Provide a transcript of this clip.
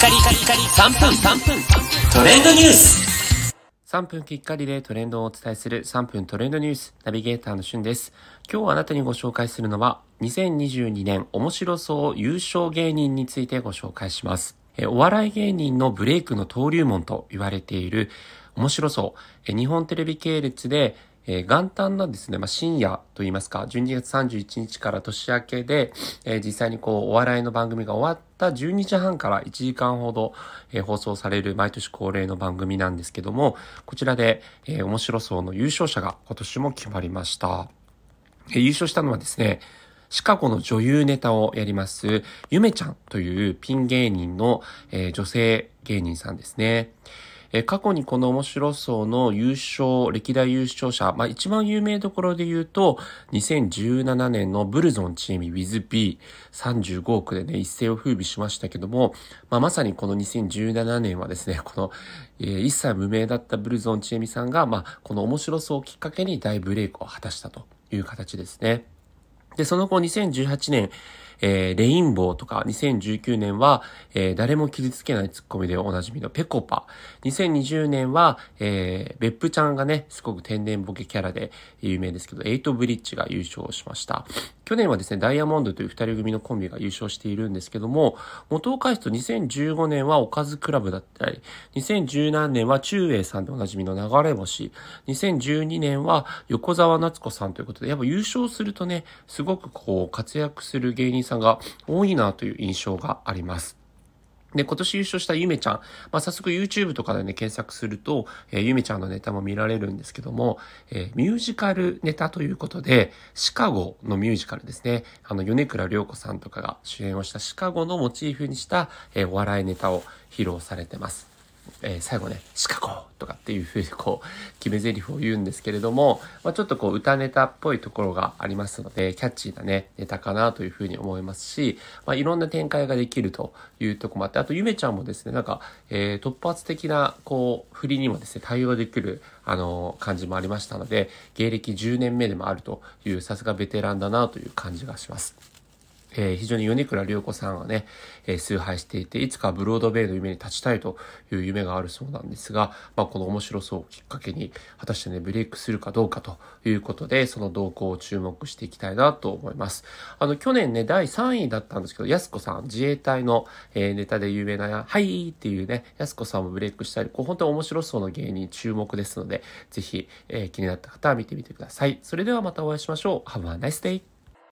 カリカリカリ3分3分トレンドニュース3分きっかりでトレンドをお伝えする3分トレンドニュースナビゲーターのしゅんです。今日あなたにご紹介するのは2022年面白そう優勝芸人についてご紹介します。お笑い芸人のブレイクの登竜門と言われている面白そう。日本テレビ系列でえー、元旦のですね、まあ、深夜といいますか、12月31日から年明けで、えー、実際にこう、お笑いの番組が終わった12時半から1時間ほど、えー、放送される毎年恒例の番組なんですけども、こちらで、え、面白そうの優勝者が今年も決まりました。え、優勝したのはですね、シカゴの女優ネタをやります、ゆめちゃんというピン芸人の、え、女性芸人さんですね。え過去にこの面白そうの優勝、歴代優勝者、まあ一番有名どころで言うと、2017年のブルゾンチーム WithB35 億でね、一世を風靡しましたけども、まあまさにこの2017年はですね、この、えー、一切無名だったブルゾンチエミさんが、まあこの面白そうをきっかけに大ブレイクを果たしたという形ですね。で、その後2018年、えー、レインボーとか、2019年は、えー、誰も傷つけないツッコミでおなじみのペコパ。2020年は、えー、別府ちゃんがね、すごく天然ボケキャラで有名ですけど、エイトブリッジが優勝しました。去年はですね、ダイヤモンドという二人組のコンビが優勝しているんですけども、元を返すと2015年はおかずクラブだったり、2017年は中英さんでおなじみの流れ星、2012年は横澤夏子さんということで、やっぱ優勝するとね、すごくこう活躍する芸人さんが多いなという印象があります。で、今年優勝したゆめちゃん。まあ、早速 YouTube とかでね、検索すると、えー、ゆめちゃんのネタも見られるんですけども、えー、ミュージカルネタということで、シカゴのミュージカルですね。あの、米倉涼子さんとかが主演をしたシカゴのモチーフにした、えー、お笑いネタを披露されてます。えー、最後ね、シカゴとかっていうふうにこう、決め台詞を言うんですけれども、まあ、ちょっとこう、歌ネタっぽいところがありますので、キャッチーなね、ネタかなというふうに思いますし、まあ、いろんな展開ができるというとこもあって、あと、ゆめちゃんもですね、なんか、えー、突発的な、こう、振りにもですね、対応できる、あの、感じもありましたので、芸歴10年目でもあるという、さすがベテランだなという感じがします。えー、非常に米倉涼子さんはね、えー、崇拝していて、いつかブロードウェイの夢に立ちたいという夢があるそうなんですが、まあ、この面白そうをきっかけに、果たしてね、ブレイクするかどうかということで、その動向を注目していきたいなと思います。あの、去年ね、第3位だったんですけど、安子さん、自衛隊の、えー、ネタで有名な、はいっていうね、安子さんもブレイクしたり、こう本当に面白そうな芸人注目ですので、ぜひ、えー、気になった方は見てみてください。それではまたお会いしましょう。Have a nice day!